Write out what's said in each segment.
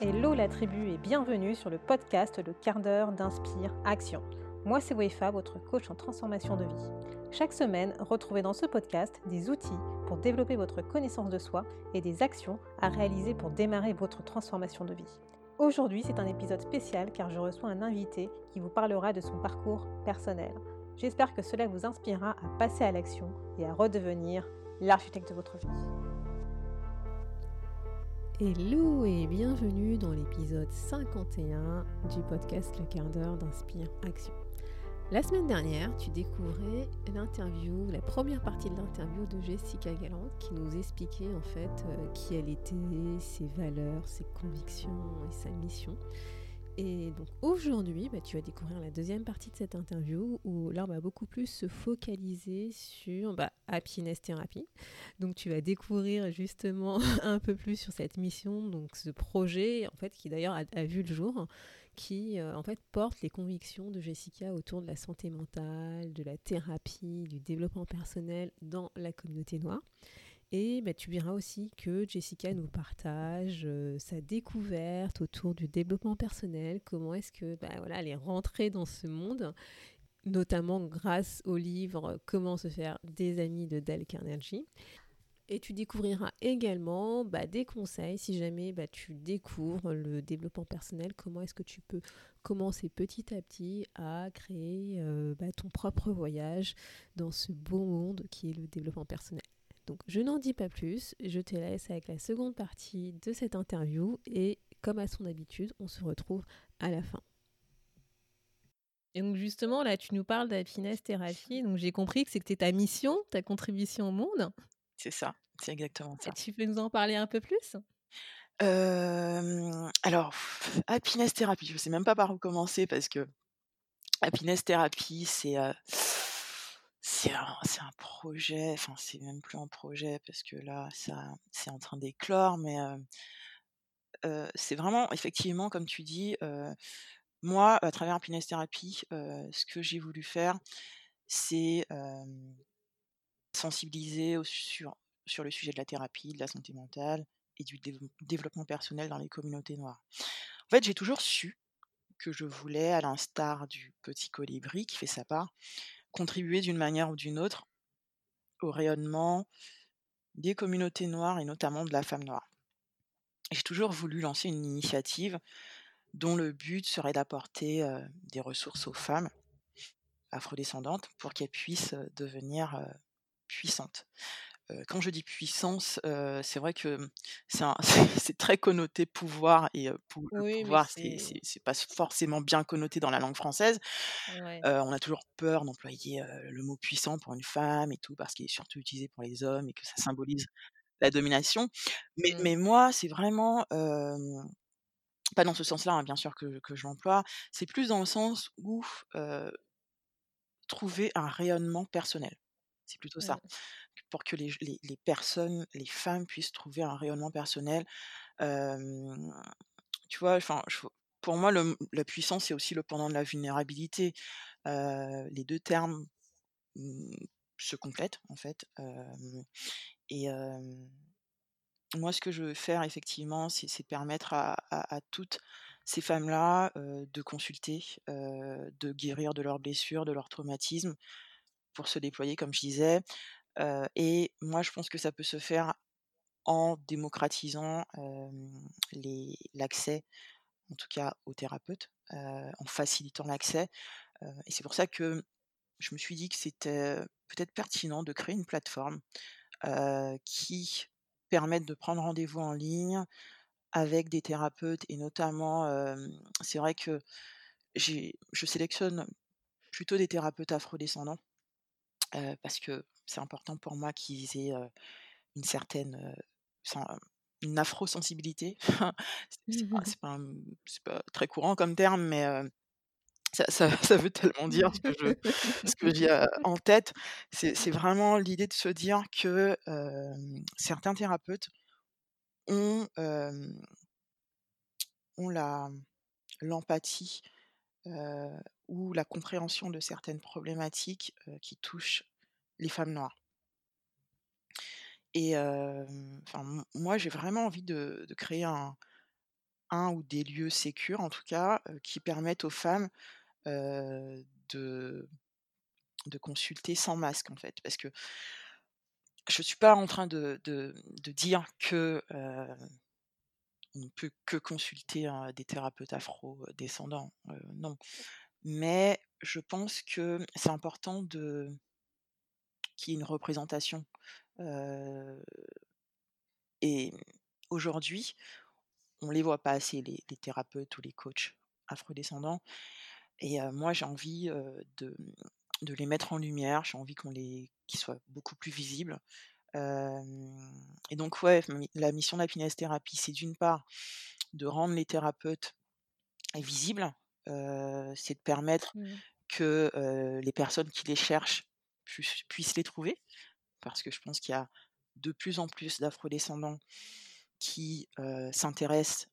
Hello la tribu et bienvenue sur le podcast Le quart d'heure d'Inspire Action. Moi c'est Wefa, votre coach en transformation de vie. Chaque semaine, retrouvez dans ce podcast des outils pour développer votre connaissance de soi et des actions à réaliser pour démarrer votre transformation de vie. Aujourd'hui, c'est un épisode spécial car je reçois un invité qui vous parlera de son parcours personnel. J'espère que cela vous inspirera à passer à l'action et à redevenir l'architecte de votre vie. Hello et bienvenue dans l'épisode 51 du podcast Le quart d'heure d'Inspire Action. La semaine dernière, tu découvrais l'interview, la première partie de l'interview de Jessica Galland qui nous expliquait en fait euh, qui elle était, ses valeurs, ses convictions et sa mission. Et donc aujourd'hui, bah, tu vas découvrir la deuxième partie de cette interview où là, on va beaucoup plus se focaliser sur bah, Happiness Therapy. Donc tu vas découvrir justement un peu plus sur cette mission, donc ce projet en fait qui d'ailleurs a, vu le jour, qui euh, en fait porte les convictions de Jessica autour de la santé mentale, de la thérapie, du développement personnel dans la communauté noire. Et bah, tu verras aussi que Jessica nous partage euh, sa découverte autour du développement personnel, comment est-ce que bah, elle est rentrée dans ce monde, notamment grâce au livre Comment se faire des amis de Dale Carnegie. Et tu découvriras également bah, des conseils si jamais tu découvres le développement personnel, comment est-ce que tu peux commencer petit à petit à créer euh, ton propre voyage dans ce beau monde qui est le développement personnel. Donc je n'en dis pas plus, je te laisse avec la seconde partie de cette interview et comme à son habitude, on se retrouve à la fin. Et donc justement, là, tu nous parles d'happiness thérapie. Donc j'ai compris que c'était ta mission, ta contribution au monde. C'est ça, c'est exactement ça. Et tu peux nous en parler un peu plus? Alors, happiness thérapie, je ne sais même pas par où commencer parce que happiness thérapie, c'est c'est un, projet, enfin c'est même plus un projet parce que là ça c'est en train d'éclore, mais c'est vraiment effectivement comme tu dis, moi à travers Happiness Therapy, ce que j'ai voulu faire, c'est sensibiliser sur, sur le sujet de la thérapie, de la santé mentale et du développement personnel dans les communautés noires. En fait, j'ai toujours su que je voulais, à l'instar du petit colibri qui fait sa part, contribuer d'une manière ou d'une autre au rayonnement des communautés noires et notamment de la femme noire. J'ai toujours voulu lancer une initiative dont le but serait d'apporter des ressources aux femmes afrodescendantes pour qu'elles puissent devenir puissantes quand je dis puissance, c'est vrai que c'est très connoté pouvoir et pour, le pouvoir, c'est pas forcément bien connoté dans la langue française. on a toujours peur d'employer le mot puissant pour une femme et tout parce qu'il est surtout utilisé pour les hommes et que ça symbolise la domination. Mais, mmh. mais moi, c'est vraiment pas dans ce sens-là, hein, bien sûr que, que je l'emploie. C'est plus dans le sens où trouver un rayonnement personnel. C'est plutôt ça. Pour que les, les, personnes, les femmes puissent trouver un rayonnement personnel. tu vois, enfin, pour moi, la puissance, c'est aussi le pendant de la vulnérabilité. les deux termes mmh, se complètent, en fait. et moi, ce que je veux faire, effectivement, c'est permettre à, à, toutes ces femmes-là de consulter, de guérir de leurs blessures, de leurs traumatismes, pour se déployer, comme je disais, et moi, je pense que ça peut se faire en démocratisant l'accès, en tout cas aux thérapeutes, en facilitant l'accès. et c'est pour ça que je me suis dit que c'était peut-être pertinent de créer une plateforme qui permette de prendre rendez-vous en ligne avec des thérapeutes et notamment, c'est vrai que je sélectionne plutôt des thérapeutes afrodescendants parce que c'est important pour moi qu'ils aient une certaine une afro-sensibilité. c'est pas, pas, pas, très courant comme terme, mais ça, ça, ça, veut tellement dire ce que, je, ce que j'ai en tête. C'est vraiment l'idée de se dire que certains thérapeutes ont, ont l'empathie ou la compréhension de certaines problématiques qui touchent les femmes noires. Et moi, j'ai vraiment envie de, créer un, ou des lieux sécures en tout cas, qui permettent aux femmes, de de consulter sans masque en fait. Parce que je suis pas en train de de dire que, on ne peut que consulter, hein, des thérapeutes afro-descendants, non. Mais je pense que c'est important de qu'il y ait une représentation, et aujourd'hui, on les voit pas assez les thérapeutes ou les coachs afro-descendants et moi j'ai envie, de, de les mettre en lumière, j'ai envie qu'on les qu'ils soient beaucoup plus visibles. Et donc ouais, la mission d'Happiness Therapy, c'est d'une part de rendre les thérapeutes visibles, c'est de permettre Mmh. que, les personnes qui les cherchent puissent puissent les trouver. Parce que je pense qu'il y a de plus en plus d'afro-descendants qui, s'intéressent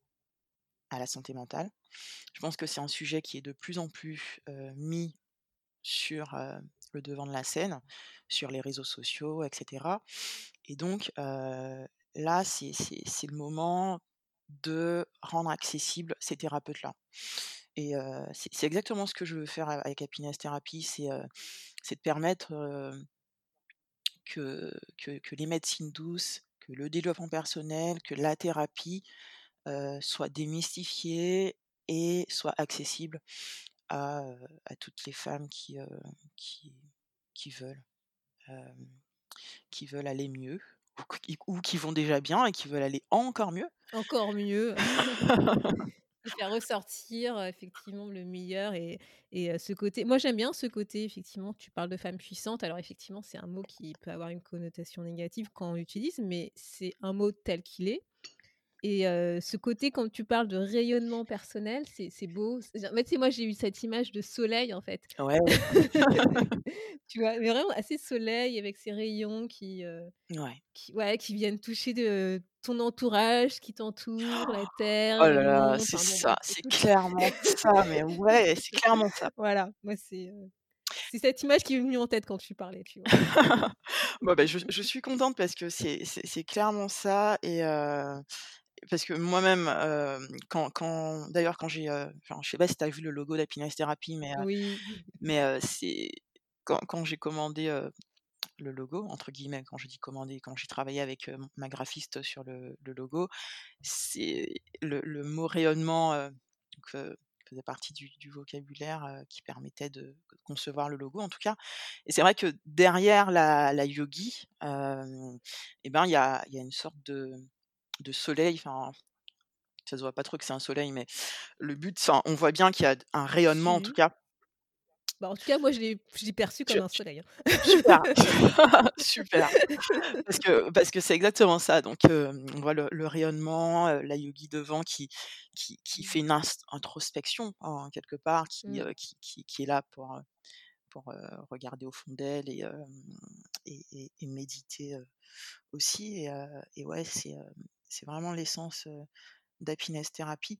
à la santé mentale. Je pense que c'est un sujet qui est de plus en plus, mis sur, le devant de la scène, sur les réseaux sociaux et cetera et donc là, c'est le moment de rendre accessibles ces thérapeutes-là et c'est exactement ce que je veux faire avec Happiness Therapy, c'est, de permettre, que que que les médecines douces, que le développement personnel, que la thérapie, soient démystifiées et soient accessibles à, toutes les femmes qui, heu, qui qui veulent, qui veulent aller mieux ou qui vont déjà bien et qui veulent aller encore mieux. Encore mieux. Faire ressortir, effectivement le meilleur et et ce côté moi j'aime bien ce côté effectivement, tu parles de femme puissante. Alors effectivement, c'est un mot qui peut avoir une connotation négative quand on l'utilise, mais c'est un mot tel qu'il est et ce côté quand tu parles de rayonnement personnel, c'est beau. En fait, moi j'ai eu cette image de soleil en fait. Ouais. Tu vois? Mais vraiment assez soleil avec ses rayons qui, Ouais. qui ouais, qui viennent toucher de ton entourage, qui t'entoure, la terre, Oh là là, c'est bon ça, c'est clairement ça, mais ouais, c'est clairement ça. Voilà, moi c'est, c'est cette image qui m'est venue en tête quand tu parlais, tu vois? Bon, bah, je je suis contente parce que c'est clairement ça et parce que moi-même, hem, quand quand d'ailleurs quand j'ai, heu, enfin, je sais pas si tu as vu le logo d'Happiness Therapy, mais heu Oui. mais heu, c'est quand quand j'ai commandé, «le logo» entre guillemets, quand je dis commandé, quand j'ai travaillé avec, ma graphiste sur le le logo, c'est le le mot rayonnement, heu, faisait partie du du vocabulaire, qui permettait de concevoir le logo en tout cas et c'est vrai que derrière la la yogi, hem et ben, il y a il y a une sorte de de soleil, enfin, ça se voit pas trop que c'est un soleil, mais le but, enfin, on voit bien qu'il y a un rayonnement en tout cas. Bah, en tout cas, moi je l'ai je perçu comme un tu soleil, hein. super, super, parce que parce que c'est exactement ça donc on voit le le rayonnement, la yogi devant qui qui qui fait une introspection en quelque part, qui, Mmh. qui qui qui est là pour, pour, regarder au fond d'elle et et et et méditer, aussi et ouais, c'est, c'est vraiment l'essence, d'Happiness Therapy.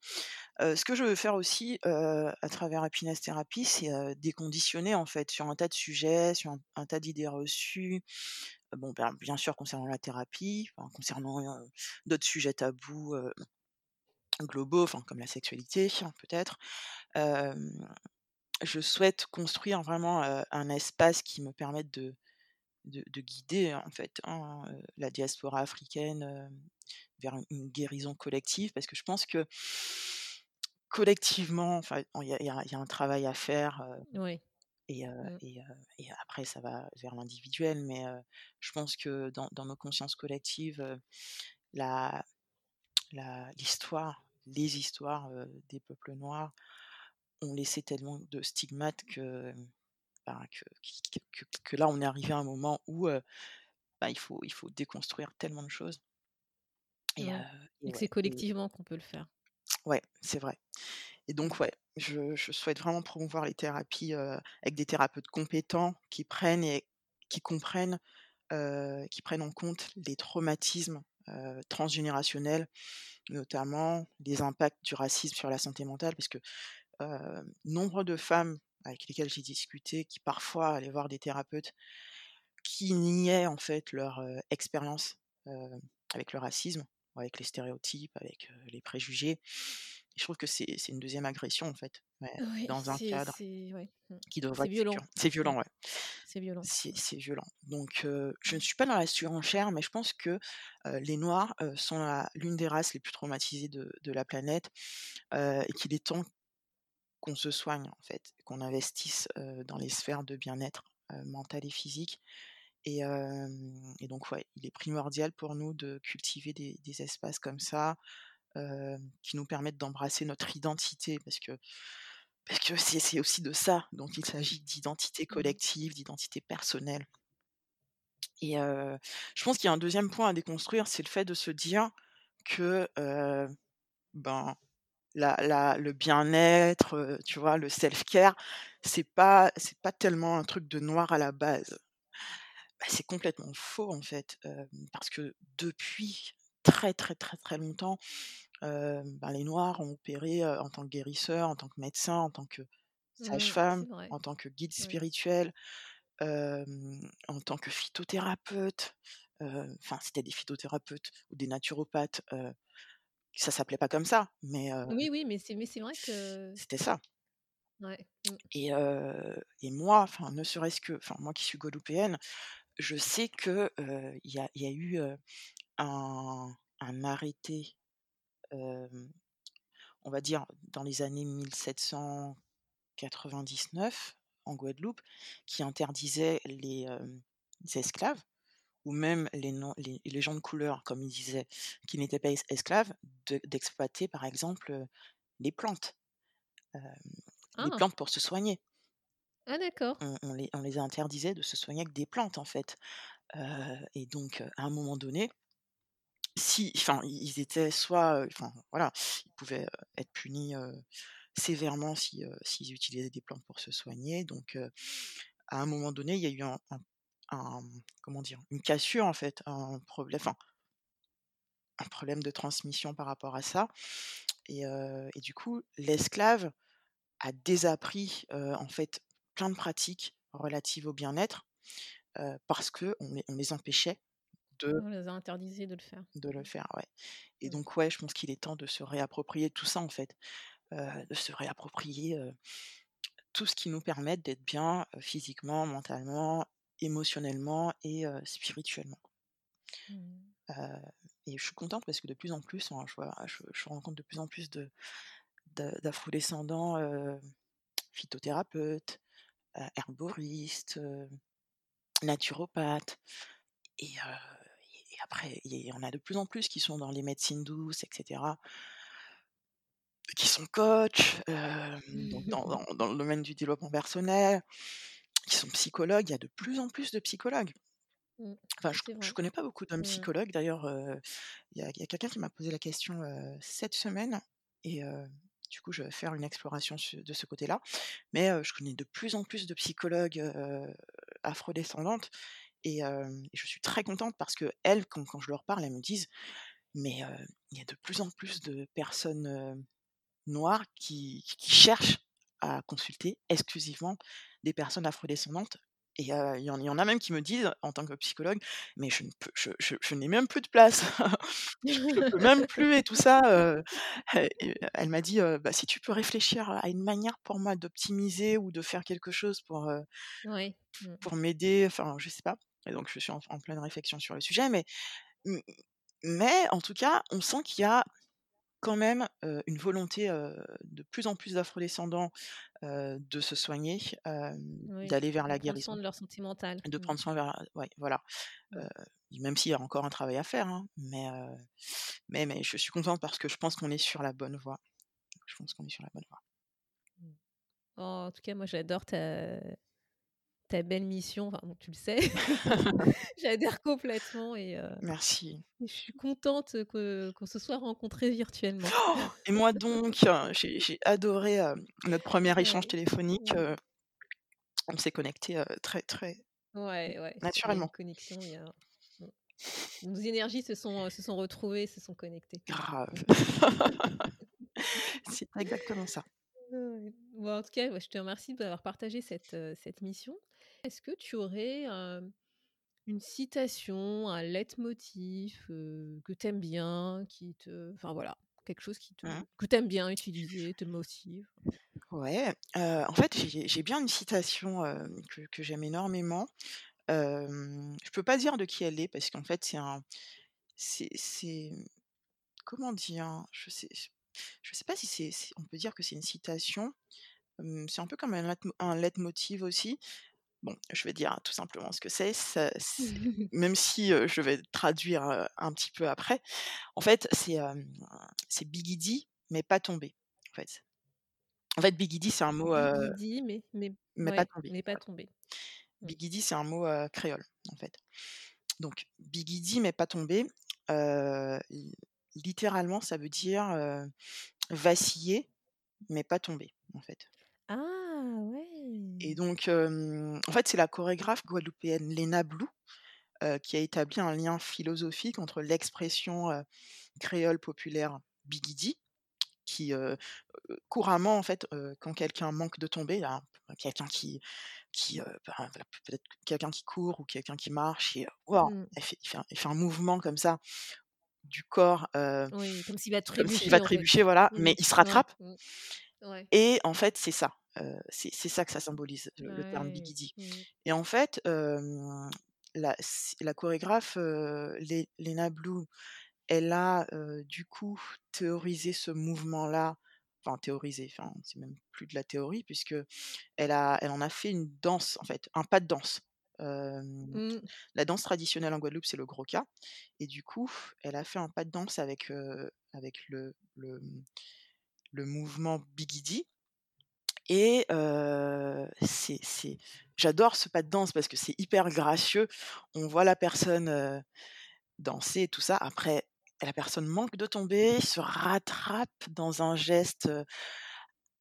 Ce que je veux faire aussi, à travers Happiness Therapy, c'est, déconditionner en fait sur un tas de sujets, sur un tas d'idées reçues. Bon, ben, bien sûr concernant la thérapie, concernant, d'autres sujets tabous, globaux, comme la sexualité, hein, peut-être. Je souhaite construire vraiment, un espace qui me permette de de de guider en fait, hein, la diaspora africaine, vers une guérison collective parce que je pense que collectivement, enfin, il y a y y un travail à faire, et Mmh. et après ça va vers l'individuel mais je pense que dans dans nos consciences collectives, la l'histoire, les histoires, des peuples noirs ont laissé tellement de stigmates que, ben, que là on est arrivé à un moment où, heu, bah, il faut il faut déconstruire tellement de choses et heu Ouais et et que c'est ouais et collectivement qu'on peut le faire. ouais, c'est vrai et donc ouais, je je souhaite vraiment promouvoir les thérapies, heu, avec des thérapeutes compétents qui prennent et qui comprennent, qui prennent en compte les traumatismes, transgénérationnels, notamment les impacts du racisme sur la santé mentale parce que, nombre de femmes avec lesquelles j'ai discuté qui parfois allaient voir des thérapeutes qui niaient en fait leur, expérience, avec le racisme. avec les stéréotypes, avec, les préjugés. je trouve que c'est une deuxième agression, en fait, dans un cadre mmh. qui devrait être violent. C'est violent, ouais. C'est violent. C'est violent. Donc je ne suis pas dans la surenchère, mais je pense que, les noirs, sont l'une des races les plus traumatisées de de la planète, et qu'il est temps qu'on se soigne, en fait, qu'on investisse, dans les sphères de bien-être, mental et physique. Et, donc, ouais, il est primordial pour nous de cultiver des, espaces comme ça, qui nous permettent d'embrasser notre identité, parce que parce que c'est aussi de ça dont il s'agit, d'identité mmh collective, d'identité personnelle. Et je pense qu'il y a un deuxième point à déconstruire, c'est le fait de se dire que ben la, le bien-être, tu vois, le self-care, c'est pas c'est pas tellement un truc de noir à la base. Bah, c'est complètement faux en fait, parce que depuis très très très très longtemps, ben, les Noirs ont opéré en tant que guérisseurs, en tant que médecins, en tant que mmh, sage-femme, en tant que guide spirituel, en tant que phytothérapeute. Enfin, c'était des phytothérapeutes ou des naturopathes. Ça s'appelait pas comme ça, mais oui, oui, mais c'est mais c'est vrai que c'était ça. Ouais. Mmh. Et, et moi, enfin, ne serait-ce que, enfin, moi qui suis guadeloupéenne, je sais que il y, a, y a eu un, un, arrêté, on va dire, dans les années 1799 en Guadeloupe, qui interdisait les, esclaves, ou même les, les, les, gens de couleur, comme ils disaient, qui n'étaient pas esclaves, d'exploiter par exemple les plantes. les ah! plantes pour se soigner. Ah d'accord. On, les, on les interdisait de se soigner avec des plantes en fait. et donc à un moment donné, si, enfin, ils étaient soit, enfin voilà, ils pouvaient être punis sévèrement si s'ils utilisaient des plantes pour se soigner. Donc à un moment donné, il y a eu un, comment dire, une cassure en fait, un problème, enfin un problème de transmission par rapport à ça. Et, et du coup, l'esclave a désappris en fait plein de pratiques relatives au bien-être parce que on les, empêchait de. On les a interdisés de le faire. De le faire, ouais. Et donc ouais, je pense qu'il est temps de se réapproprier tout ça en fait, de se réapproprier tout ce qui nous permet d'être bien physiquement, mentalement, émotionnellement et spirituellement. Mmh. et je suis contente parce que de plus en plus, hein, je, vois, je, rencontre de plus en plus de, d'afro-descendants phytothérapeutes, herboristes, naturopathes. Et, après, il y en a de plus en plus qui sont dans les médecines douces, etc. Qui sont coachs, dans, dans, le domaine du développement personnel, qui sont psychologues. Il y a de plus en plus de psychologues. Mmh, enfin, je ne connais pas beaucoup d'hommes mmh. psychologues. D'ailleurs, il y a, a quelqu'un qui m'a posé la question cette semaine. Et du coup, je vais faire une exploration de ce côté-là. Mais je connais de plus en plus de psychologues afrodescendantes et, et, je suis très contente parce que elles, quand, je leur parle, elles me disent mais il y a de plus en plus de personnes noires qui, qui, cherchent à consulter exclusivement des personnes afrodescendantes et il y, en a même qui me disent, en tant que psychologue, mais je, ne peux, je, n'ai même plus de place, je ne peux même plus et tout ça. elle m'a dit, bah, si tu peux réfléchir à une manière pour moi d'optimiser ou de faire quelque chose pour, mmh. pour m'aider, enfin, je sais pas. Et donc, je suis en, en, pleine réflexion sur le sujet, mais, mais en tout cas, on sent qu'il y a quand même une volonté de plus en plus d'afrodescendants de se soigner, d'aller vers la guérison. De prendre soin de leur santé mentale. De mmh. prendre soin vers, ouais, voilà. même s'il y a encore un travail à faire, hein, mais, mais, mais je suis contente parce que je pense qu'on est sur la bonne voie. Je pense qu'on est sur la bonne voie. Mmh. en tout cas, moi, j'adore ta, ta belle mission, enfin, tu le sais, j'adhère complètement et merci. je suis contente qu'on se soit rencontrés virtuellement. Oh et moi donc, j'ai adoré notre premier échange téléphonique. on s'est connecté très très ouais, ouais, naturellement. connexion, y a... Nos énergies se sont, se sont retrouvées, se sont connectées. Grave. C'est exactement ça. Bon, en tout cas, je te remercie d'avoir partagé cette, cette mission. Est-ce que tu aurais une citation, un leitmotiv euh, que t'aimes bien, qui te, enfin voilà, quelque chose qui te, Mmh. que t'aimes bien utiliser, te motive. Ouais, en fait, j'ai bien une citation, que que j'aime énormément. Je peux pas dire de qui elle est parce qu'en fait, c'est un c'est comment dire? Je sais je sais pas si c'est on peut dire que c'est une citation. C'est un peu comme un un leitmotiv aussi. Bon, je vais dire tout simplement ce que c'est. Même si, je vais traduire, un petit peu après. En fait, c'est, Biggie mais pas tombé, en fait. En fait, Biggie c'est un mot, Bigidi, mais mais mais pas tombé, mais pas tombé. C'est un mot, créole, en fait. Donc Bigidi mais pas tombé, littéralement ça veut dire, vaciller mais pas tomber, en fait. Ah Et ouais! donc, hem, en fait, c'est la chorégraphe guadeloupéenne Léna Blou, qui a établi un lien philosophique entre l'expression, créole populaire biguidi, qui, couramment, en fait, quand quelqu'un manque de tomber, là, quelqu'un qui qui, voilà, peut-être quelqu'un qui court ou quelqu'un qui marche et waouh, Mmh. fait il fait un il fait un mouvement comme ça du corps, Oui, comme s'il va trébucher va voilà, Mmh. mais il se rattrape Mmh. Ouais. et en fait, c'est ça, c'est ça que ça symbolise, le le terme biguidi Mmh. et en fait, la chorégraphe, heu, Lé Léna Blou, elle a, du coup, théorisé ce mouvement-là, enfin théorisé, enfin, c'est même plus de la théorie puisqu'elle a elle en a fait une danse, en fait, un pas de danse. Mmh. la danse traditionnelle en Guadeloupe, c'est le Gros-Cas et du coup, elle a fait un pas de danse avec, avec le le, le mouvement biguidi et c'est c'est j'adore ce pas de danse parce que c'est hyper gracieux. On voit la personne, danser et tout ça. Après, la personne manque de tomber, se rattrape dans un geste,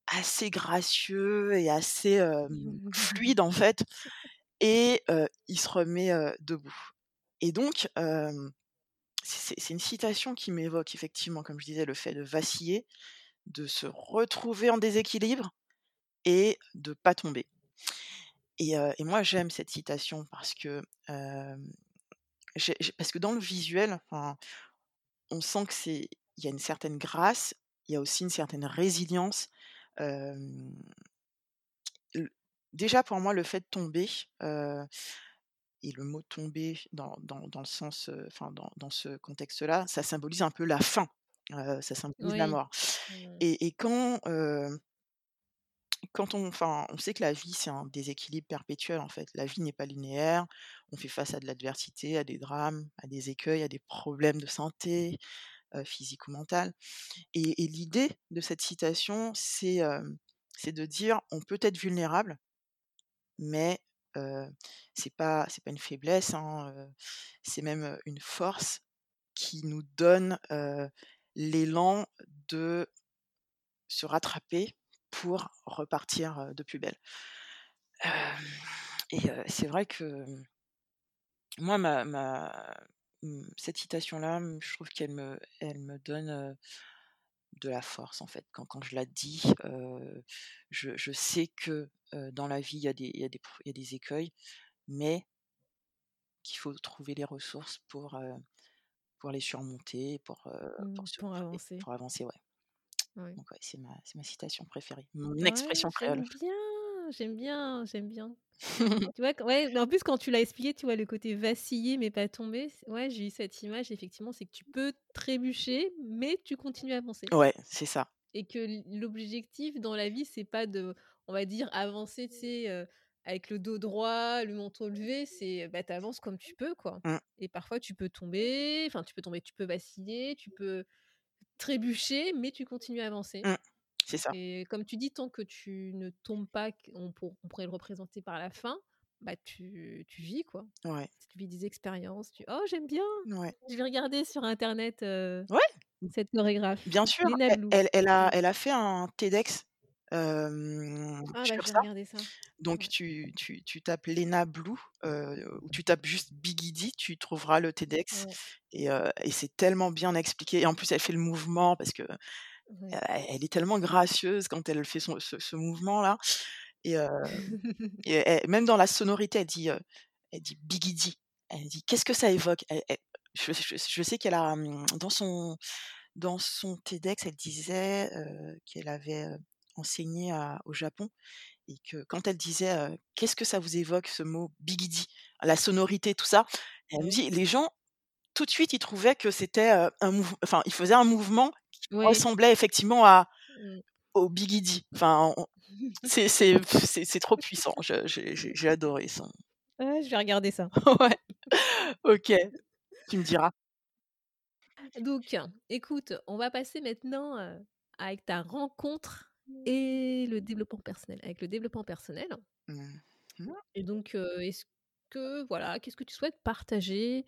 assez gracieux et assez, hem, fluide en fait et il se remet, debout et donc c'est une citation qui m'évoque effectivement, comme je disais, le fait de vaciller, de se retrouver en déséquilibre et de pas tomber. Et moi j'aime cette citation parce que, parce que dans le visuel, enfin, on sent que il y a une certaine grâce, il y a aussi une certaine résilience, déjà pour moi le fait de tomber, et le mot tomber dans dans dans le sens, enfin dans dans ce contexte-là, ça symbolise un peu la fin, ça symbolise la mort Mmh. et et quand, quand on enfin, on sait que la vie, c'est un déséquilibre perpétuel, en fait. La vie n'est pas linéaire, on fait face à de l'adversité, à des drames, à des écueils, à des problèmes de santé, heu, physique ou mentale et et l'idée de cette citation, c'est, c'est de dire: «On peut être vulnérable, mais c'est pas c'est pas une faiblesse, hein, c'est même, une force qui nous donne, l'élan de se rattraper pour repartir, de plus belle». Et c'est vrai que, moi ma mmh, cette citation-là, mmh, je trouve qu'elle me elle me donne, de la force en fait. Quand je la dis, je sais que, dans la vie, il y a des écueils, mais qu'il faut trouver les ressources pour, pour les surmonter, pour, Mmh. pour avancer. pour avancer, ouais. Donc ouais, c'est ma c'est ma citation préférée, mon Ouais, expression créole. j'aime bien, j'aime bien, j'aime bien. Tu vois? Ouais, en plus quand tu l'as expliqué, tu vois, le côté vaciller mais pas tomber, ouais, j'ai eu cette image effectivement, c'est que tu peux trébucher, mais tu continues à avancer Ouais, c'est ça. et que l'objectif dans la vie, c'est pas de, on va dire, avancer, tu sais, heu, avec le dos droit, le menton levé, c'est, bah, tu avances comme tu peux, quoi. Mmh, et parfois tu peux tomber, enfin tu peux tomber, tu peux vaciller, tu peux trébucher, mais tu continues à avancer. Mmh, c'est ça. et comme tu dis, tant que tu ne tombes pas, on pour on pourrait le représenter par la fin, bah, tu tu vis, quoi. Ouais, Tu vis des expériences, tu: «Oh j'aime bien, ouais. je vais regarder sur internet, Ouais, cette chorégraphe, bien sûr, Léna e Blue». elle elle a elle a fait un TEDx, Ah bah, ça. ça. Donc Ouais. tu tu tu tapes Léna Blue, ou tu tapes juste Bigidi, tu trouveras le TEDx Ouais, et et c'est tellement bien expliqué et en plus elle fait le mouvement parce que, ouais. elle est tellement gracieuse quand elle fait son ce ce mouvement-là et heu et elle même dans la sonorité, elle dit, elle dit: «Bigidi». Elle dit: «Qu'est-ce que ça évoque?» elle je je je sais qu'elle a, dans son dans son TEDx, elle disait, qu'elle avait, enseigné à au Japon et que quand elle disait, «Qu'est-ce que ça vous évoque ce mot bigidi?» la sonorité, tout ça, elle me dit: «Les gens, tout de suite, ils trouvaient que c'était, un mouv enfin, ils faisaient un mouvement qui ressemblait effectivement à Mmh. au bigidi». Enfin, c'est trop puissant. J'ai adoré son Ouais, je vais regarder ça. ouais, OK, tu me diras. Donc, écoute, on va passer maintenant, avec ta rencontre et le développement personnel. Avec le développement personnel Mmh mh. et donc, est-ce que voilà, qu'est-ce que tu souhaites partager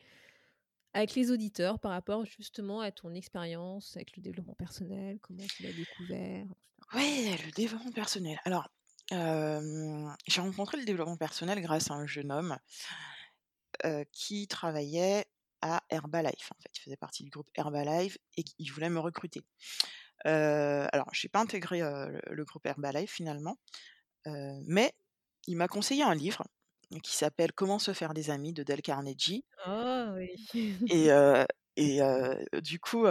avec les auditeurs par rapport justement à ton expérience avec le développement personnel? Comment tu l'as découvert? Ouais, le développement personnel. Alors, j'ai rencontré le développement personnel grâce à un jeune homme qui travaillait à Herbalife, en fait. Il faisait partie du groupe Herbalife et qu'il voulait me recruter. Heu, alors j'ai pas intégré, le groupe Herbalife finalement, mais il m'a conseillé un livre qui s'appelle «Comment se faire des amis» de Dale Carnegie Oh oui. et du coup,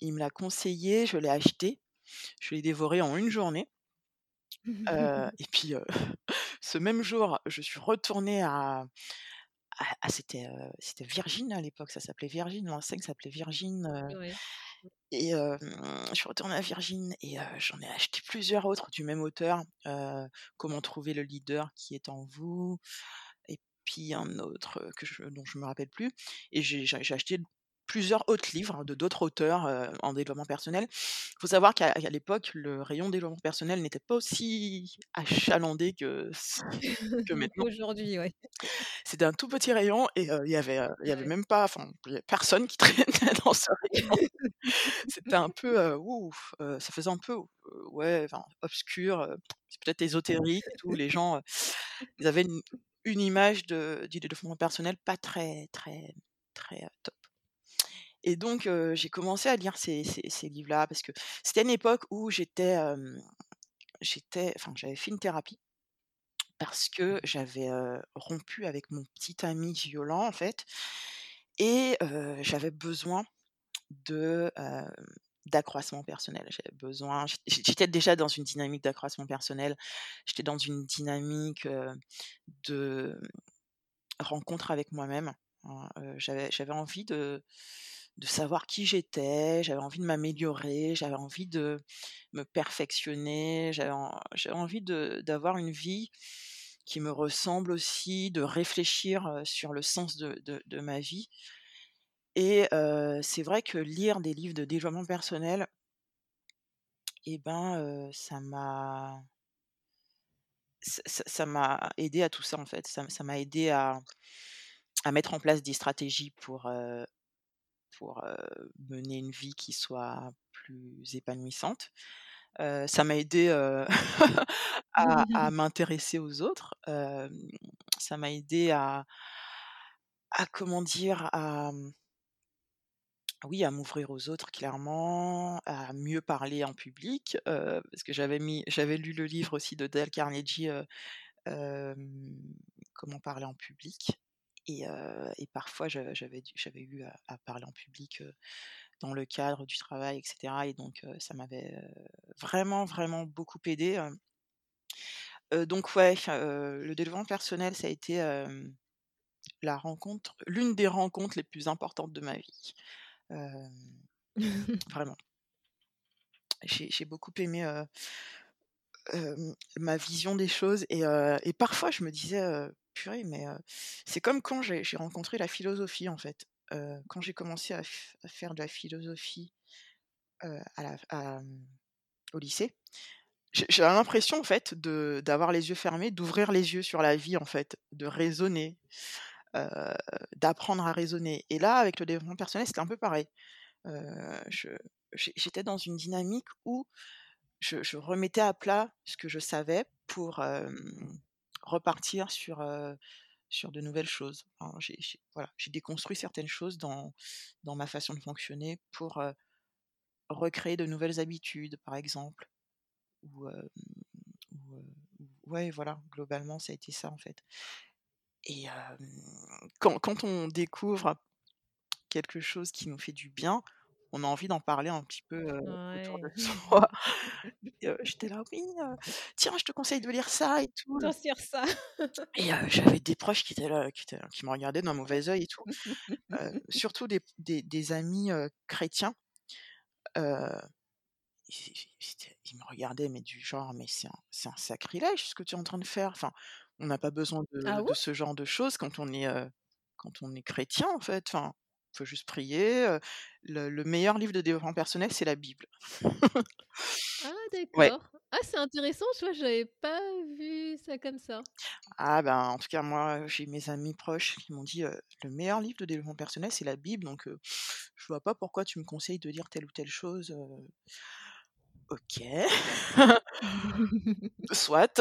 il me l'a conseillé, je l'ai acheté, je l'ai dévoré en une journée. Et puis, ce même jour, je suis retournée à à à c'était, Virgin à l'époque, ça s'appelait Virgin, l'enseigne s'appelait Virgin, Ouais. Et je suis retournée à Virgin et j'en ai acheté plusieurs autres du même auteur, Comment trouver le leader qui est en vous et puis un autre, que je dont je me rappelle plus et j'ai acheté plusieurs autres livres de d'autres auteurs, en développement personnel. Il Faut savoir qu'à l'époque, le rayon développement personnel n'était pas aussi achalandé que maintenant. Qu'aujourd'hui, ouais. C'était un tout petit rayon et il y avait, il y avait Ouais. même pas enfin, personne qui traînait dans ce rayon. C'était un peu, ouf, ça faisait un peu, ouais, obscur, c'est peut-être ésotérique et tout. Les gens, ils avaient une une image de du développement personnel pas très, très, très, heu, top et donc j'ai commencé à lire ces livres-là parce que c'était une époque où j'étais, j'avais fait une thérapie parce que j'avais, rompu avec mon petit ami violent, en fait et j'avais besoin de, d'accroissement personnel. J'avais besoin j'ét j'étais déjà dans une dynamique d'accroissement personnel. J'étais dans une dynamique, de rencontre avec moi-même, hein, j'avais envie de de savoir qui j'étais, j'avais envie de m'améliorer, j'avais envie de me perfectionner, j'avais en j'avais envie d'avoir une vie qui me ressemble aussi, de réfléchir, sur le sens de de ma vie et c'est vrai que lire des livres de développement personnel et ben, ça m'a ça aidé à tout ça, en fait. Ça m'a aidé à à mettre en place des stratégies pour, pour, mener une vie qui soit plus épanouissante. Ça m'a aidé, à à m'intéresser aux autres, ça m'a aidé à à comment dire? À, mmh oui, à m'ouvrir aux autres clairement, à mieux parler en public, parce que j'avais mis j'avais lu le livre aussi de Dale Carnegie, Comment parler en public et parfois j'avais eu à à parler en public, dans le cadre du travail et cetera et donc ça m'avait, vraiment, vraiment beaucoup heu, donc ouais, le développement personnel, ça a été, la rencontre l'une des rencontres les plus importantes de ma vie, vraiment. J'ai beaucoup aimé, ma vision des choses et et parfois je me disais, «Purée, mais c'est comme quand j'ai rencontré la philosophie, en fait». Quand j'ai commencé à faire de la philosophie, à la mmh, au lycée, j'ai l'impression, en fait, d'avoir les yeux fermés, d'ouvrir les yeux sur la vie, en fait, de raisonner, d'apprendre à raisonner et là, avec le développement personnel, c'était un peu pareil. J'étais dans une dynamique où je remettais à plat ce que je savais pour, repartir sur, heu, sur de nouvelles choses. J'ai déconstruit certaines choses dans ma façon de fonctionner pour, heu, recréer de nouvelles habitudes, par exemple, ou ouais, voilà, globalement, ça a été ça, en fait et quand quand on découvre quelque chose qui nous fait du bien, on a envie d'en parler un petit peu, autour de soi j'étais là: «Oui, tiens, je te conseille de lire ça et tout». Sers ça. Et j'avais des proches qui étaient là qui étaient qui me regardaient d'un mauvais œil et tout, surtout des des des amis, chrétiens, ils me regardaient, mais du genre: «Mais c'est un sacrilège ce que tu es en train de faire, enfin, on n'a pas besoin Ah de de ce genre de choses quand on est, quand on est chrétien, en fait, enfin, faut juste prier, le le meilleur livre de développement personnel, c'est la Bible». Ah Ouais. d'accord. Ah c'est intéressant, tu vois? J'avais pas vu ça comme ça. Ah ben, en tout cas, moi, j'ai mes amis proches qui m'ont dit, «Le meilleur livre de développement personnel, c'est la Bible, donc heu, je vois pas pourquoi tu me conseilles de lire telle ou telle chose, heu». OK. Soit,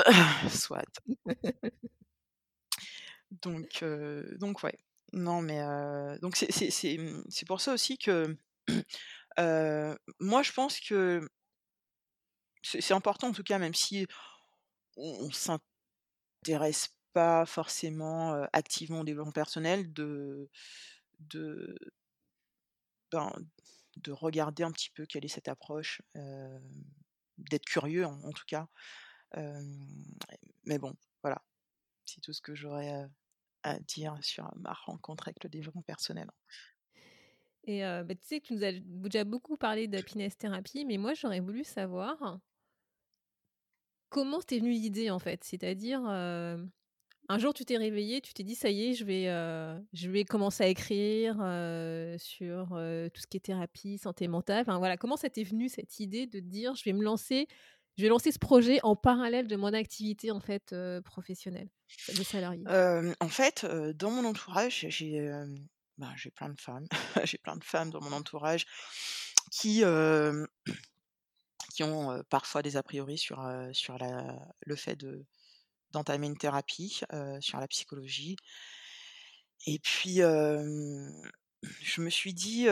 soit. Donc donc ouais. Non mais donc mmh, c'est pour ça aussi que, moi je pense que c'est important en tout cas, même si on on s'intéresse pas forcément, activement au développement personnel, de de ben, de regarder un petit peu quelle est cette approche, d'être curieux en en tout cas, mais bon, voilà, c'est tout ce que j'aurais, à dire sur ma rencontre avec le développement personnel. Et bah, tu sais que tu nous as déjà beaucoup parlé d'happiness therapy, mais moi j'aurais voulu savoir comment t'es venue l'idée en fait? C'est-à-dire, un jour tu t'es réveillé, tu t'es dit: «Ça y est, je vais, je vais commencer à écrire, sur, tout ce qui est thérapie, santé mentale». Enfin voilà, comment ça t'est venu cette idée de dire: «Je vais me lancer je vais lancer ce projet en parallèle de mon activité en fait, heu, professionnelle, de salarié»? En fait, dans mon entourage, j'ai, bah, j'ai plein de femmes. J'ai plein de femmes dans mon entourage qui, qui ont, parfois des a priori sur, sur le fait de d'entamer une thérapie, sur la psychologie et puis, je me suis dit,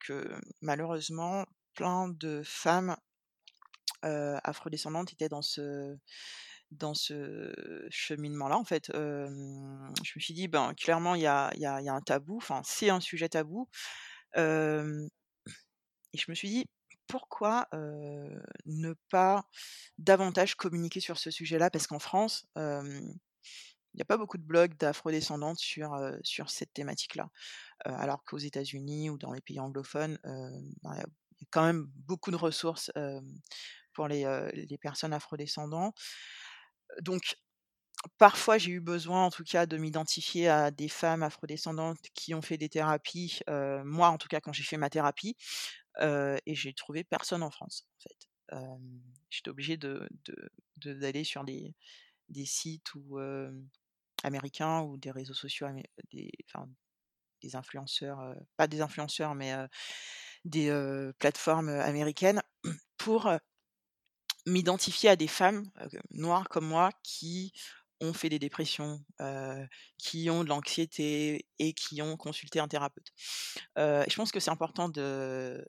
que malheureusement plein de femmes, heu, afrodescendantes étaient dans ce dans ce cheminement-là, en fait, je me suis dit: «Ben, clairement, il y a y a un tabou, enfin, c'est un sujet tabou», et je me suis dit: «Pourquoi, ne pas davantage communiquer sur ce sujet-là?» parce qu'en France, il y a pas beaucoup de blogs d'afrodescendantes sur, sur cette thématique-là, alors qu'aux États-Unis ou dans les pays anglophones, ben, il y a quand même beaucoup de ressources, pour les, les personnes afrodescendants, donc Parfois, j'ai eu besoin, en tout cas, de m'identifier à des femmes afrodescendantes qui ont fait des thérapies, moi, en tout cas, quand j'ai fait ma thérapie, et j'ai trouvé personne en France, en fait. J'étais obligée de de de d'aller sur des des sites américains ou des réseaux sociaux des des influenceurs, pas des influenceurs, mais des, plateformes, américaines pour, M'identifier à des femmes, noires comme moi qui ont fait des dépressions, qui ont de l'anxiété et qui ont consulté un thérapeute. Je pense que c'est important de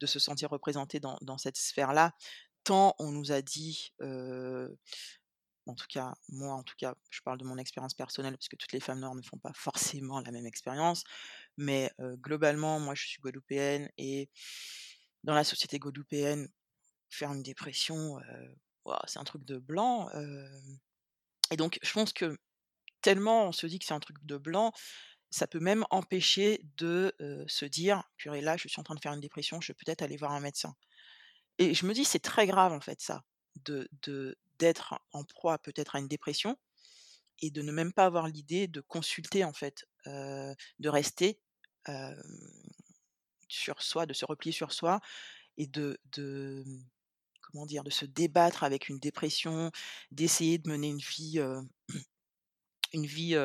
de se sentir représenté dans dans cette sphère-là, tant on nous a dit, en tout cas, moi en tout cas, je parle de mon expérience personnelle parce que toutes les femmes noires ne font pas forcément la même expérience, mais globalement, moi je suis guadeloupéenne et dans la société guadeloupéenne Faire une dépression, c'est un truc de blanc, et donc je pense que tellement on se dit que c'est un truc de blanc, ça peut même empêcher de, se dire: «Purée, là, je suis en train de faire une dépression, je vais peut-être aller voir un médecin» et je me dis: «C'est très grave, en fait, ça, de de d'être en proie peut-être à une dépression et de ne même pas avoir l'idée de consulter, en fait, de rester, sur soi, de se replier sur soi et de de, dire? De se débattre avec une dépression, d'essayer de mener une vie, une vie,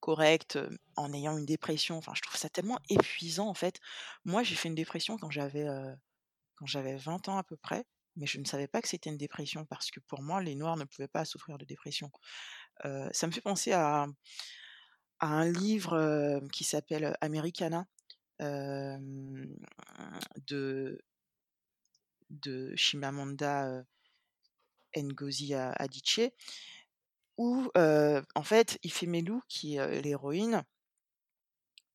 correcte, en ayant une dépression. Enfin, je trouve ça tellement épuisant, en fait. Moi, j'ai fait une dépression quand j'avais, quand j'avais 20 ans à peu près, mais je ne savais pas que c'était une dépression parce que pour moi, les noirs ne pouvaient pas souffrir de dépression. Ça me fait penser à un livre, qui s'appelle, Americana, de de Chimamanda, Ngozi Adichie où, en fait, Ifemelu qui est, l'héroïne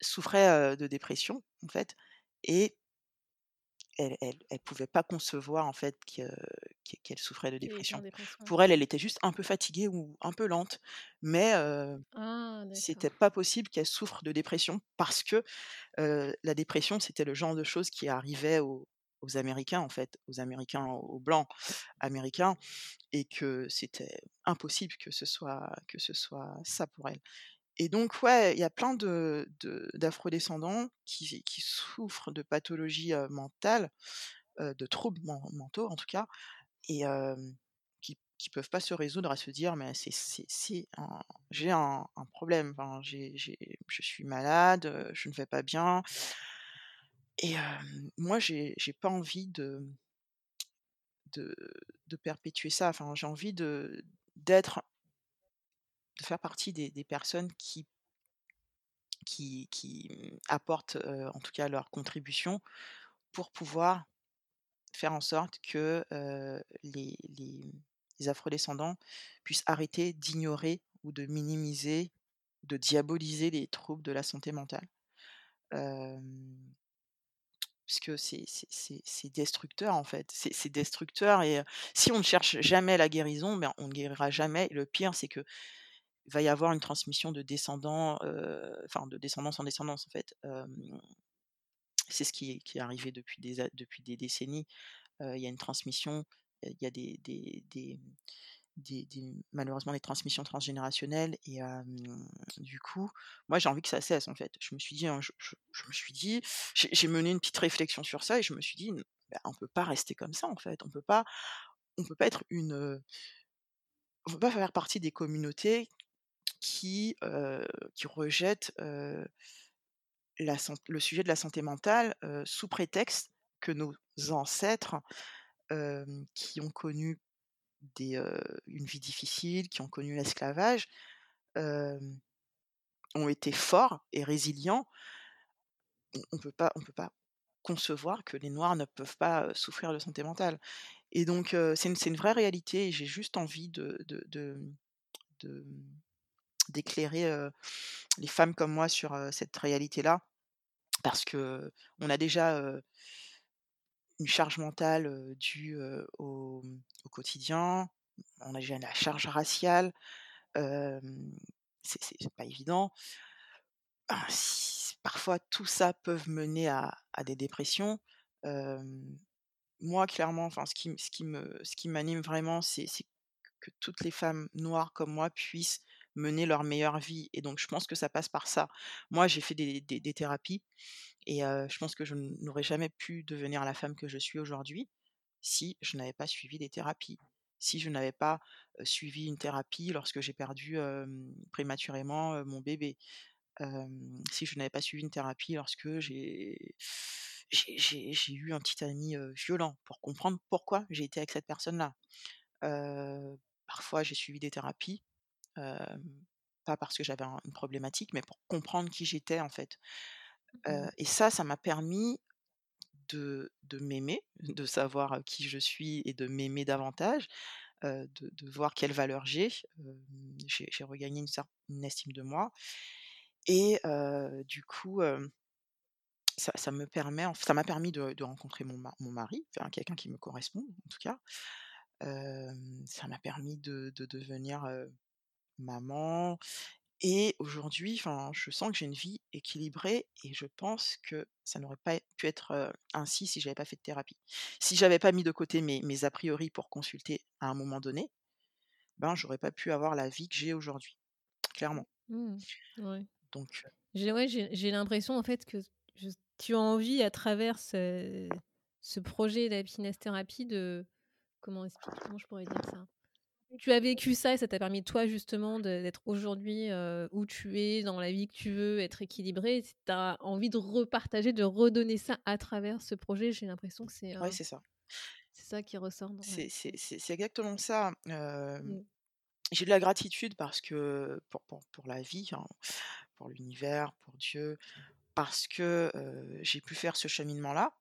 souffrait, de dépression, en fait et elle elle elle pouvait pas concevoir, en fait, que qu'e qu'elle souffrait de dépression. dépression. Pour elle, elle était juste un peu fatiguée ou un peu lente, mais heu, Ah c'était pas possible qu'elle souffre de dépression parce que, la dépression, c'était le genre de choses qui arrivait aux aux Américains, en fait, aux Américains, aux blancs américains et que c'était impossible que ce soit que ce soit ça pour elle. Et donc ouais, il y a plein de de d'afro-descendants qui souffrent de pathologies, mentales, de troubles men mentaux, en tout cas et qui qui peuvent pas se résoudre à se dire: «Mais c'est j'ai un problème, enfin, j'ai je suis malade, je ne vais pas bien» et moi, j'ai pas envie de de perpétuer ça. Enfin, j'ai envie de d'être de faire partie des personnes qui qui qui, mmh, apportent, en tout cas leur contribution pour pouvoir faire en sorte que, les les les afro-descendants puissent arrêter d'ignorer ou de minimiser, de diaboliser les troubles de la santé mentale. Puisque c'est destructeur, en fait. C'est destructeur et heu, si on ne cherche jamais la guérison, ben, on ne guérira jamais et le pire, c'est qu'il va y avoir une transmission de descendants, heu, enfin de descendance en descendance, en fait. C'est ce qui est arrivé depuis des décennies. Il y a une transmission, il y a des malheureusement des transmissions transgénérationnelles et du coup, moi, j'ai envie que ça cesse, en fait. Je me suis dit, hein, je me suis dit j'ai mené une petite réflexion sur ça et je me suis dit: «N bah, on peut pas rester comme ça, en fait. On peut pas on peut pas être une, heu» «on peut pas faire partie des communautés qui, qui rejettent, heu» «la le sujet de la santé mentale, sous prétexte que nos ancêtres, qui ont connu des, une vie difficile, qui ont connu l'esclavage, ont été forts et résilients» on on peut pas on peut pas concevoir que les noirs ne peuvent pas, souffrir de santé mentale et donc c'est une une vraie réalité et j'ai juste envie de d'éclairer, les femmes comme moi sur, cette réalité-là. Parce qu'on a déjà, une charge mentale, due, mmh, au quotidien. On a déjà la charge raciale, c'est pas évident. Ah parfois tout ça peuvent mener à des dépressions. Moi clairement, enfin ce qui ce qui me ce qui m'anime vraiment, c'est que toutes les femmes noires comme moi puissent mener leur meilleure vie et donc je pense que ça passe par ça. Moi, j'ai fait des thérapies et je pense que je n'aurais jamais pu devenir la femme que je suis aujourd'hui, si je n'avais pas suivi des thérapies. Si je n'avais pas, suivi une thérapie lorsque j'ai perdu, prématurément, mon bébé. Si je n'avais pas suivi une thérapie lorsque j'ai eu un petit ami, violent, pour comprendre pourquoi j'ai été avec cette personne-là. Parfois j'ai suivi des thérapies, pas parce que j'avais un une problématique, mais pour comprendre qui j'étais, en fait. Mmh et ça, ça m'a permis de de m'aimer, de savoir, qui je suis et de m'aimer davantage, de de voir quelles valeurs j'ai. J'ai regagné une une estime de moi et du coup, ça ça me permet ça m'a permis de de rencontrer mon ma mon mari, enfin quelqu'un qui me correspond, en tout cas. Ça m'a permis de de devenir, maman et aujourd'hui, enfin, je sens que j'ai une vie équilibrée et je pense que ça n'aurait pas pu être, ainsi si j'avais pas fait de thérapie. Si j'avais pas mis de côté mes mes a priori pour consulter à un moment donné, ben, j'aurais pas pu avoir la vie que j'ai aujourd'hui, clairement. Mmh. Ouais. Donc J'ai ouais, l'impression, en fait, que je tu as envie à travers ce ce projet d'Happiness Therapy de comment comment je pourrais dire ça? Tu as vécu ça et ça t'a permis toi justement d'être aujourd'hui, heu, où tu es, dans la vie que tu veux, être équilibrée et tu as envie de repartager, de redonner ça à travers ce projet. J'ai l'impression que c'est, Ouais, heu c'est ça. c'est ça qui ressort C'est exactement ça. Mmh. j'ai de la gratitude parce que pour pour pour la vie, hein, pour l'univers, pour Dieu, parce que, j'ai pu faire ce cheminement-là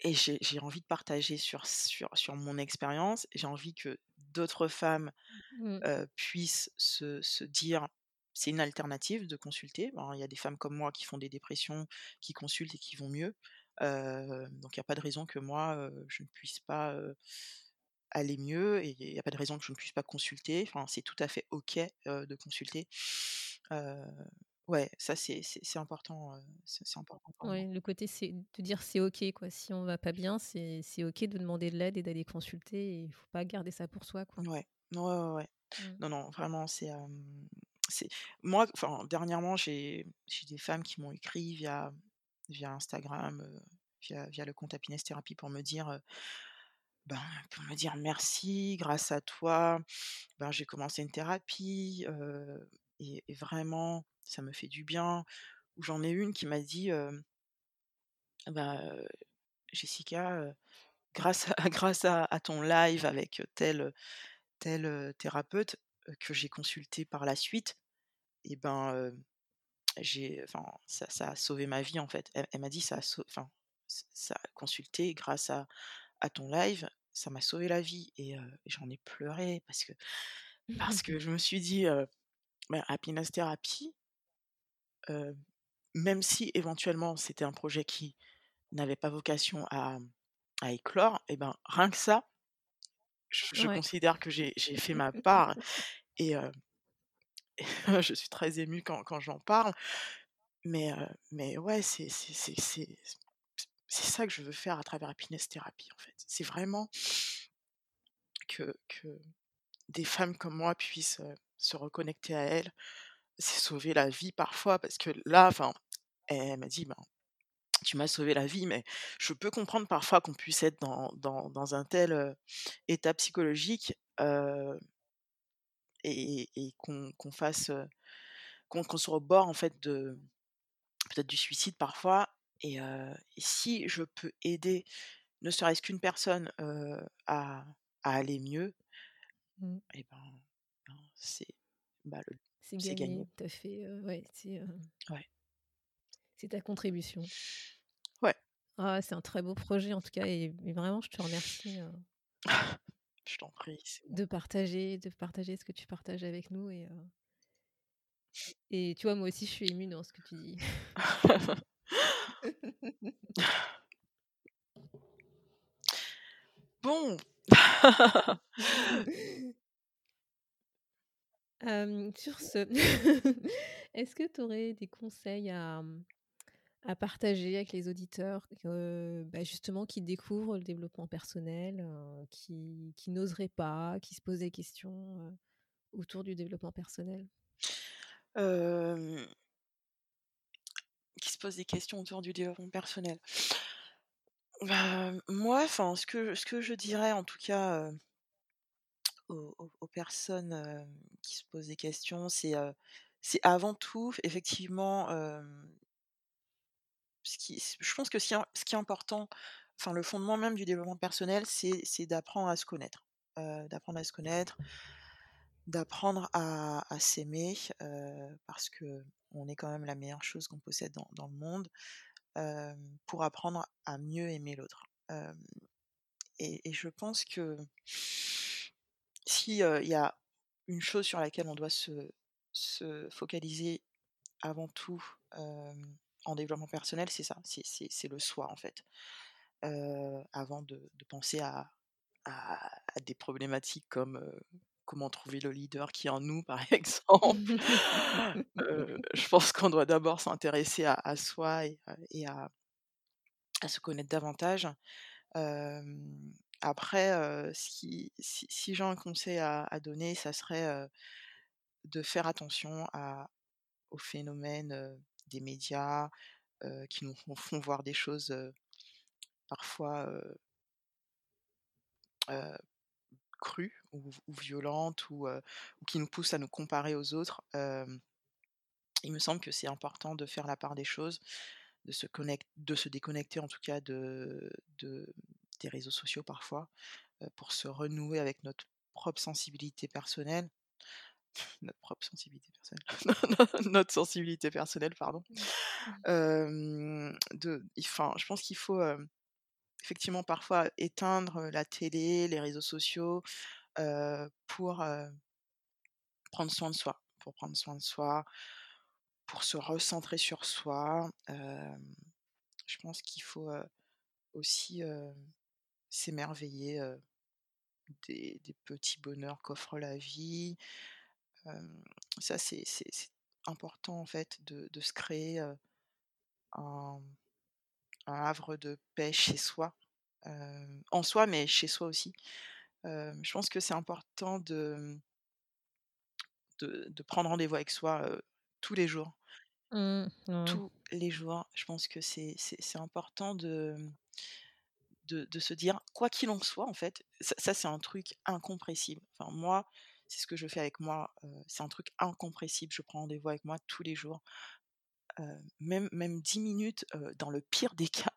et j'ai j'ai envie de partager sur sur sur mon expérience. J'ai envie que d'autres femmes Mmh. puissent se, se dire c'est une alternative de consulter. Il y a des femmes comme moi qui font des dépressions, qui consultent et qui vont mieux. donc il n'y a pas de raison que moi je ne puisse pas aller mieux et il n'y a pas de raison que je ne puisse pas consulter. Enfin, c'est tout à fait ok de consulter. Ouais, ça c'est, c'est, c'est important, c'est, c'est important pour moi. Ouais, le côté c'est de dire c'est ok quoi. Si on va pas bien, c'est c'est ok de demander de l'aide et d'aller consulter. Et il faut pas garder ça pour soi quoi. Ouais, ouais, ouais. ouais. Mmh. Non, non, vraiment, c'est, c'est moi. Enfin, dernièrement, j'ai, j'ai des femmes qui m'ont écrit via via Instagram, via, via le compte Happiness Therapy pour me dire ben, pour me dire merci, grâce à toi, ben, j'ai commencé une thérapie et, et vraiment, ça me fait du bien. Ou j'en ai une qui m'a dit, bah, Jessica, grâce, à, grâce à, à, ton live avec tel, tel thérapeute que j'ai consulté par la suite, et ben, j'ai, enfin, ça, ça, a sauvé ma vie en fait. Elle, elle m'a dit ça a, enfin, ça a consulté grâce à, à ton live, ça m'a sauvé la vie et, j'en ai pleuré parce que parce que je me suis dit bah, happiness therapy même si éventuellement c'était un projet qui n'avait pas vocation à, à éclore, et ben rien que ça, je, Ouais. considère que j'ai fait ma part et, je suis très émue quand, quand j'en parle. Mais, mais ouais, c'est c'est ça que je veux faire à travers Happiness Therapy en fait. C'est vraiment que, que des femmes comme moi puissent se reconnecter à elles. C'est sauver la vie parfois parce que là, enfin, elle m'a dit, ben, tu m'as sauvé la vie, mais je peux comprendre parfois qu'on puisse être dans, dans, dans un tel état psychologique et, et qu'on fasse, qu'on soit au bord en fait de peut-être du suicide parfois. Et, et, si je peux aider ne serait-ce qu'une personne à, à, aller mieux, mmh. et ben, ben c'est bah, gagné. gagné. As fait, ouais, c'est ouais. ta contribution. Ouais. Ah, c'est un très beau projet en tout cas et, et vraiment je te remercie. je t'en prie. De partager, de partager ce que tu partages avec nous et et tu vois moi aussi je suis émue dans ce que tu dis. bon. sur ce, est-ce que tu aurais des conseils à, à, partager avec les auditeurs bah justement qui découvrent le développement personnel, qui, qui n'oseraient pas, qui se posent des questions autour du développement personnel? Qui se posent des questions autour du développement personnel. Bah, Moi, ce que je dirais en tout cas aux, personnes qui se posent des questions, c'est c'est avant tout, effectivement, ce qui, je pense que ce qui, est important, enfin le fondement même du développement personnel, c'est d'apprendre à se connaître, d'apprendre à se connaître, d'apprendre à, s'aimer, parce que on est quand même la meilleure chose qu'on possède dans, le monde, pour apprendre à mieux aimer l'autre. Et, je pense que s'il y a une chose sur laquelle on doit se, se focaliser avant tout en développement personnel, c'est ça, c'est le soi en fait. avant de, de penser à, à, à, des problématiques comme comment trouver le leader qui est en nous, par exemple. je pense qu'on doit d'abord s'intéresser à, à, soi et, et à, à, se connaître davantage. Après, si, j'ai un conseil à, donner, ça serait de faire attention à, au phénomène des médias qui nous font voir des choses parfois crues ou, violentes ou, qui nous poussent à nous comparer aux autres. il me semble que c'est important de faire la part des choses, de se, déconnecter en tout cas de des réseaux sociaux parfois, pour se renouer avec notre propre sensibilité personnelle. notre propre sensibilité personnelle. notre sensibilité personnelle, pardon. Euh, de, enfin, je pense qu'il faut euh, effectivement parfois éteindre la télé, les réseaux sociaux, pour, prendre soin de soi. Pour prendre soin de soi, pour se recentrer sur soi. Je pense qu'il faut, aussi, s'émerveiller, des des petits bonheurs qu'offre la vie. Ça c'est important en fait de de se créer, un un havre de paix chez soi. En soi, mais chez soi aussi. Je pense que c'est important de, de de prendre rendez-vous avec soi, tous les jours. Mmh. Tous les jours, je pense que c'est important de, de se dire quoi qu'il en soit en fait, ça c'est un truc incompressible. Enfin moi, c'est ce que je fais avec moi, heu, c'est un truc incompressible. Je prends rendez-vous avec moi tous les jours, heu, même même 10 minutes, heu, dans le pire des cas,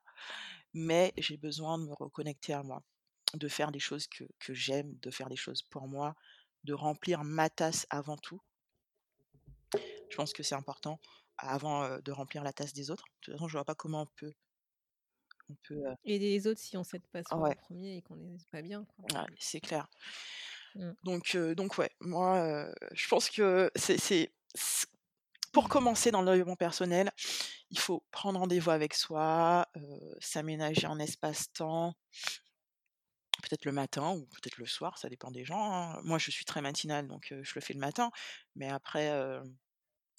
mais j'ai besoin de me reconnecter à moi, de faire des choses que j'aime, de faire des choses pour moi, de remplir ma tasse avant tout. Je pense que c'est important avant, de remplir la tasse des autres. De toute façon, je vois pas comment on peut peut, Aider les autres si on s'aide pas en ouais, 1er et qu'on est pas bien, ouais, c'est clair. Mmh. Donc donc ouais, moi, je pense que c'est pour commencer dans le développement personnel, il faut prendre rendez-vous avec soi, s'aménager un espace-temps peut-être le matin ou peut-être le soir, ça dépend des gens, hein. Moi, je suis très matinale, donc je le fais le matin, mais après,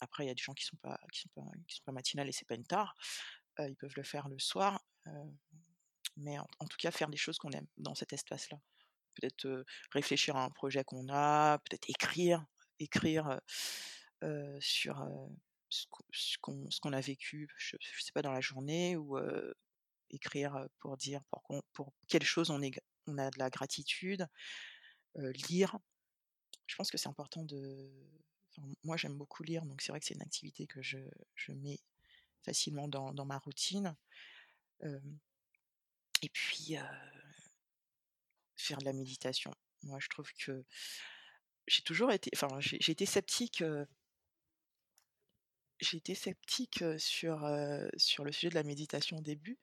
après il y a des gens qui sont pas qui sont pas qui sont pas matinales et c'est pas une tare, heu, ils peuvent le faire le soir, mais en tout cas faire des choses qu'on aime dans cet espace-là. Peut-être, réfléchir à un projet qu'on a, peut-être écrire, écrire, sur, ce qu'on qu'on a vécu, je je sais pas dans la journée ou écrire, pour dire pour pour quelle chose on a de la gratitude, lire. Je pense que c'est important de moi j'aime beaucoup lire, donc c'est vrai que c'est une activité que je je mets facilement dans dans ma routine. Et puis, faire de la méditation. Moi je trouve que j'ai toujours été enfin j'ai été sceptique, j'ai été sceptique, sur, sur le sujet de la méditation au début,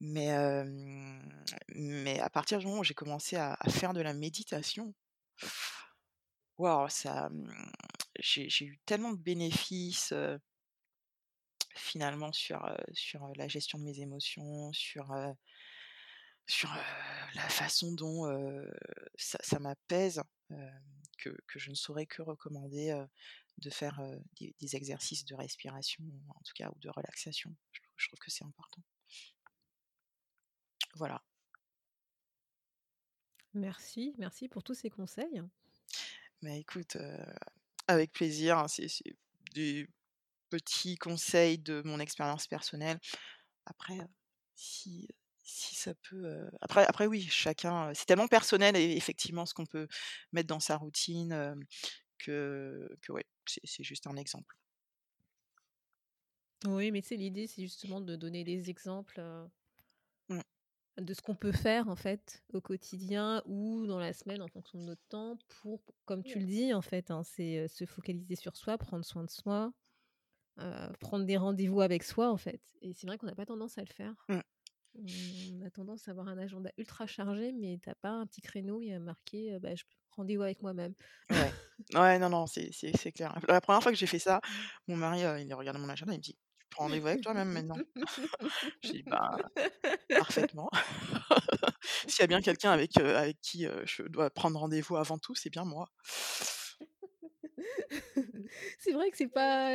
mais mais à partir du moment où j'ai commencé à faire de la méditation waouh ça, mmh, j'ai eu tellement de bénéfices, finalement sur, sur, la gestion de mes émotions, sur, sur, la façon dont, ça ça m'apaise, que que je ne saurais que recommander, de faire, des des exercices de respiration, en tout cas ou de relaxation. Je trouve je trouve que c'est important. Voilà. Merci, merci pour tous ces conseils. Mais écoute, heu, avec plaisir, hein, c'est des petits conseils de mon expérience personnelle. Après, si, si ça peut, après après oui, chacun, c'est tellement personnel et effectivement ce qu'on peut mettre dans sa routine, que que ouais, c'est c'est juste un exemple. Oui, mais sais, l'idée, c'est justement de donner des exemples, Mmh. de ce qu'on peut faire en fait au quotidien ou dans la semaine en fonction de notre temps pour, comme tu le dis en fait, hein, c'est, se focaliser sur soi, prendre soin de soi, heu, prendre des rendez-vous avec soi en fait et c'est vrai qu'on n'a pas tendance à le faire. Mmh. On a tendance à avoir un agenda ultra chargé, mais tu as pas un petit créneau y a marqué, heu, bah, je rendez-vous avec moi-même. Ouais. Ouais, non, non, c'est clair. La 1re fois que j'ai fait ça, mon mari, heu, il regarde mon agenda, il me dit: «Tu prends rendez-vous avec toi-même maintenant?» je dis: «Bah, parfaitement. S'il y a bien quelqu'un avec, heu, avec qui, je dois prendre rendez-vous avant tout, c'est bien moi». C'est vrai que c'est pas,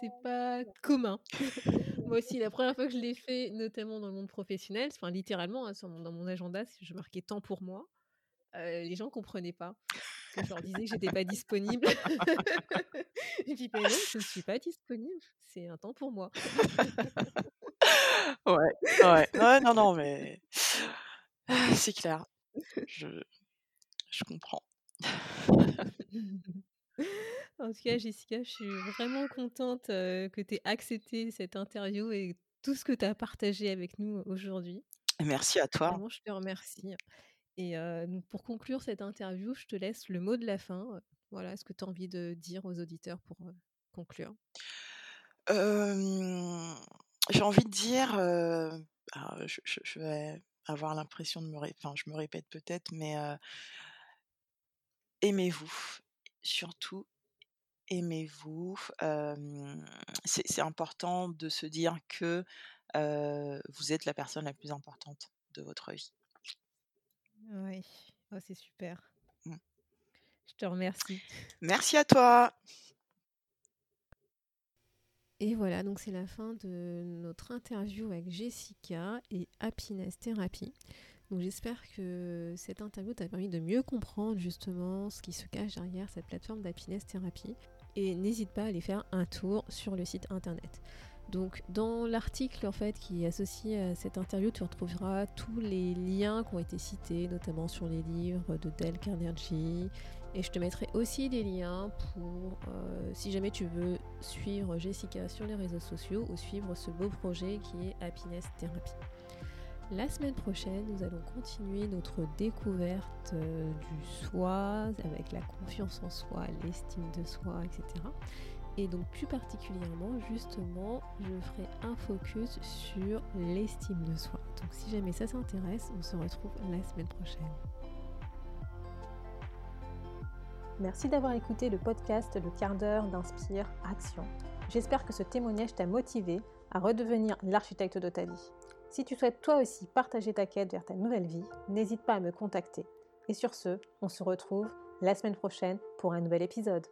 c'est pas commun. Moi aussi, la 1re fois que je l'ai fait, notamment dans le monde professionnel, enfin littéralement, hein, sur mon dans mon agenda, je marquais temps pour moi, les gens comprenaient pas je leur disais que j'étais pas disponible. Je dis: «Beh non, je ne suis pas disponible, c'est un temps pour moi». Ouais, ouais. Ouais, non, non, mais c'est clair. Je je comprends. En tout cas, Jessica, je suis vraiment contente, que tu aies accepté cette interview et tout ce que tu as partagé avec nous aujourd'hui. Merci à toi. Vraiment, je te remercie et pour conclure cette interview, je te laisse le mot de la fin, voilà, ce que tu as envie de dire aux auditeurs pour, conclure? J'ai envie de dire, je je je vais avoir l'impression de me ré enfin je me répète peut-être, mais aimez-vous. Surtout, aimez-vous. c'est important de se dire que vous êtes la personne la plus importante de votre vie. Oui, oh, c'est super. Mmh. Je te remercie. Merci à toi. Et voilà, donc c'est la fin de notre interview avec Jessica et Happiness Therapy. Donc j'espère que cette interview t'a permis de mieux comprendre justement ce qui se cache derrière cette plateforme d'Happiness Therapy. Et n'hésite pas à aller faire un tour sur le site internet. Donc dans l'article en fait qui est associé à cette interview, tu retrouveras tous les liens qui ont été cités, notamment sur les livres de Dale Carnegie. Et je te mettrai aussi des liens pour euh, si jamais tu veux suivre Jessica sur les réseaux sociaux ou suivre ce beau projet qui est Happiness Therapy. La semaine prochaine, nous allons continuer notre découverte euh, du soi avec la confiance en soi, l'estime de soi, etc. Et donc plus particulièrement, justement, je ferai un focus sur l'estime de soi. Donc si jamais ça s'intéresse, on se retrouve la semaine prochaine. Merci d'avoir écouté le podcast Le quart d'heure d'Inspire Action. J'espère que ce témoignage t'a motivé à redevenir l'architecte de ta vie. Si tu souhaites toi aussi partager ta quête vers ta nouvelle vie, n'hésite pas à me contacter. Et sur ce, on se retrouve la semaine prochaine pour un nouvel épisode.